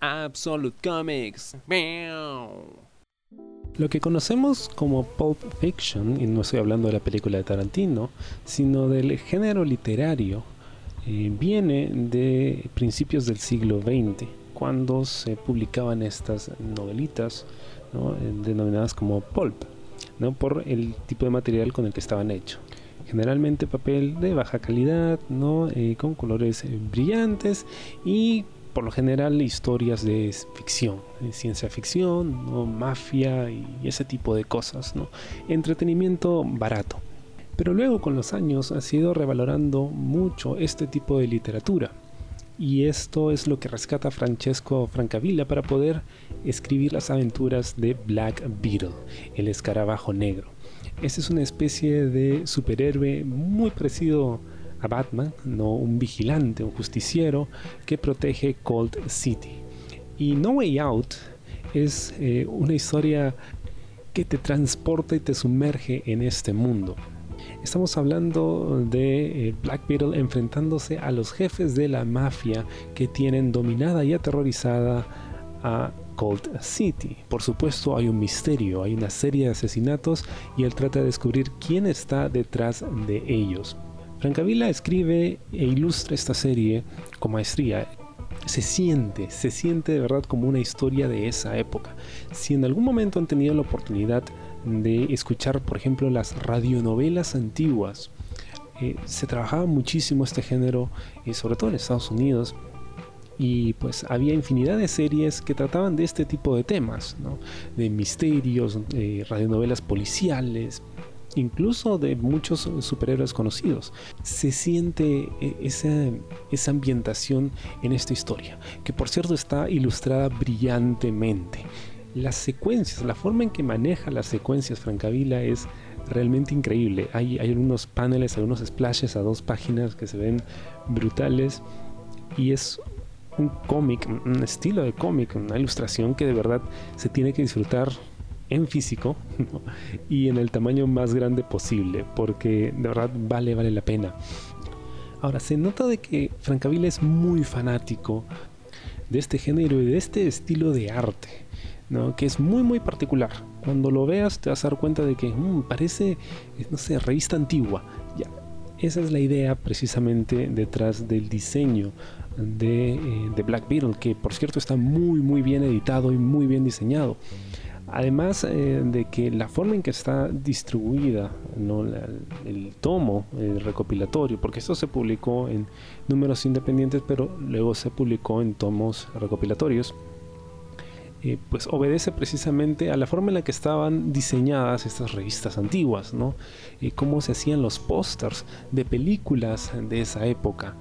Absolute Comics. Lo que conocemos como Pulp Fiction, y no estoy hablando de la película de Tarantino, sino del género literario, eh, viene de principios del siglo XX, cuando se publicaban estas novelitas eh, denominadas como pulp, ¿no? por el tipo de material con el que estaban hechos generalmente papel de baja calidad, ¿no? Eh, con colores brillantes y por lo general historias de ficción, ciencia ficción, mafia y ese tipo de cosas, entretenimiento barato. Pero luego con los años ha sido revalorando mucho este tipo de literatura. Y esto es lo que rescata Francesco Francavilla para poder escribir las aventuras de Black Beetle, el escarabajo negro. Este es una especie de superhéroe muy parecido a Batman, no un vigilante, un justiciero que protege Cold City. Y No Way Out es eh, una historia que te transporta y te sumerge en este mundo. Estamos hablando de eh, Black Beetle enfrentándose a los jefes de la mafia que tienen dominada y aterrorizada a Cold City. Por supuesto hay un misterio, hay una serie de asesinatos y él trata de descubrir quién está detrás de ellos. Francavilla escribe e ilustra esta serie con maestría. Se siente, se siente de verdad como una historia de esa época. Si en algún momento han tenido la oportunidad de escuchar, por ejemplo, las radionovelas antiguas, eh, se trabajaba muchísimo este género, y sobre todo en Estados Unidos, y pues había infinidad de series que trataban de este tipo de temas, de misterios, de radionovelas policiales, incluso de muchos superhéroes conocidos. Se siente eh, esa, ambientación en esta historia, que por cierto está ilustrada brillantemente. Las secuencias, la forma en que maneja las secuencias Francavila es realmente increíble. Hay, hay algunos paneles, algunos splashes a dos páginas que se ven brutales y es un cómic, un estilo de cómic, una ilustración que de verdad se tiene que disfrutar en físico y en el tamaño más grande posible, porque de verdad vale, vale la pena. Ahora, se nota de que Francavilla es muy fanático de este género y de este estilo de arte, ¿no? que es muy, muy particular. Cuando lo veas te vas a dar cuenta de que mm, parece, no sé, revista antigua. Ya, esa es la idea precisamente detrás del diseño de, eh, de Black Beetle, que por cierto está muy, muy bien editado y muy bien diseñado. Además eh, de que la forma en que está distribuida el tomo el recopilatorio, porque esto se publicó en números independientes, pero luego se publicó en tomos recopilatorios, eh, pues obedece precisamente a la forma en la que estaban diseñadas estas revistas antiguas, ¿no? Y cómo se hacían los pósters de películas de esa época.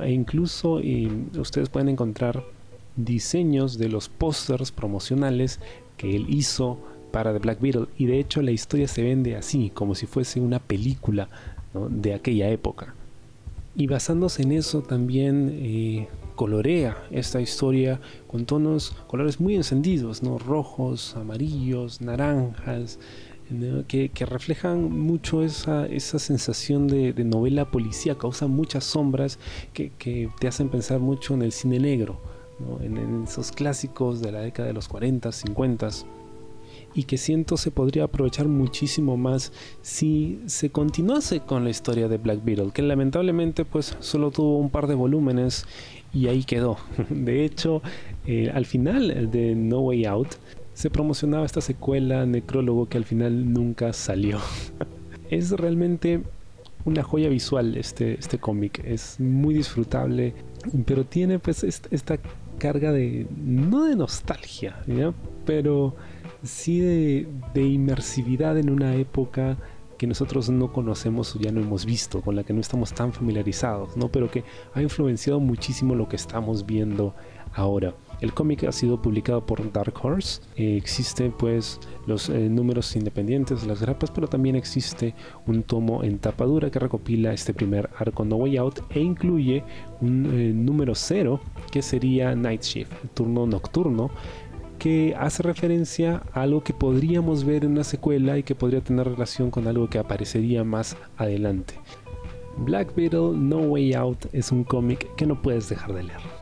E incluso ustedes pueden encontrar diseños de los pósters promocionales que él hizo para The Black Beetle. Y de hecho la historia se vende así, como si fuese una película de aquella época. Y basándose en eso también eh, colorea esta historia con tonos, colores muy encendidos, ¿no? rojos, amarillos, naranjas, que, reflejan mucho esa, esa sensación de, novela policía, causan muchas sombras que, te hacen pensar mucho en el cine negro en, esos clásicos de la década de los 40, 50 y que siento se podría aprovechar muchísimo más si se continuase con la historia de Black Beetle, que lamentablemente pues solo tuvo un par de volúmenes y ahí quedó. De hecho, eh, al final de No Way Out se promocionaba esta secuela necrólogo que al final nunca salió. es realmente una joya visual este, este cómic, es muy disfrutable, pero tiene pues esta carga de, no de nostalgia, pero sí de, de inmersividad en una época que nosotros no conocemos o ya no hemos visto, con la que no estamos tan familiarizados, ¿no? pero que ha influenciado muchísimo lo que estamos viendo ahora. El cómic ha sido publicado por Dark Horse. Eh, existen pues los eh, números independientes, las grapas, pero también existe un tomo en tapadura que recopila este primer arco No Way Out e incluye un eh, número cero que sería Night Shift, turno nocturno, que hace referencia a algo que podríamos ver en una secuela y que podría tener relación con algo que aparecería más adelante. Black Beetle No Way Out es un cómic que no puedes dejar de leer.